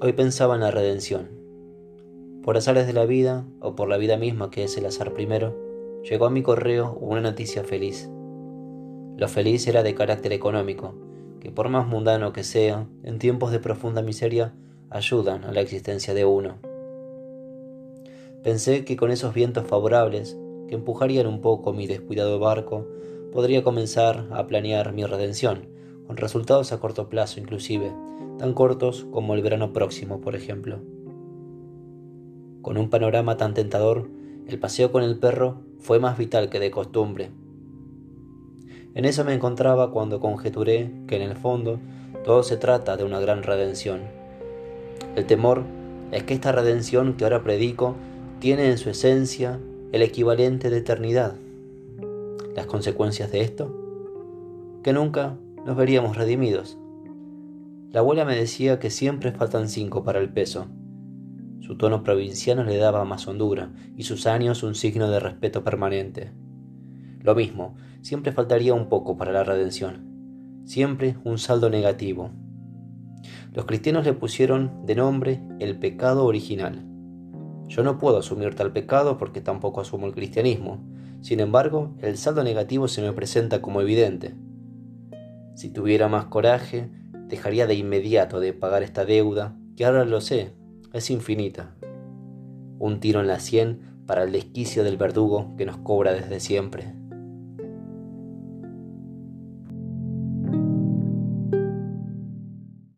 Hoy pensaba en la redención. Por azares de la vida, o por la vida misma que es el azar primero, llegó a mi correo una noticia feliz. Lo feliz era de carácter económico, que por más mundano que sea, en tiempos de profunda miseria, ayudan a la existencia de uno. Pensé que con esos vientos favorables, que empujarían un poco mi descuidado barco, podría comenzar a planear mi redención, con resultados a corto plazo inclusive, tan cortos como el verano próximo, por ejemplo. Con un panorama tan tentador, el paseo con el perro fue más vital que de costumbre. En eso me encontraba cuando conjeturé que en el fondo todo se trata de una gran redención. El temor es que esta redención que ahora predico tiene en su esencia el equivalente de eternidad. Las consecuencias de esto, que nunca nos veríamos redimidos. La abuela me decía que siempre faltan cinco para el peso. Su tono provinciano le daba más hondura y sus años un signo de respeto permanente. Lo mismo, siempre faltaría un poco para la redención, siempre un saldo negativo. Los cristianos le pusieron de nombre el pecado original. Yo no puedo asumir tal pecado porque tampoco asumo el cristianismo. Sin embargo, el saldo negativo se me presenta como evidente. Si tuviera más coraje, dejaría de inmediato de pagar esta deuda, que ahora lo sé, es infinita. Un tiro en la sien para el desquicio del verdugo que nos cobra desde siempre.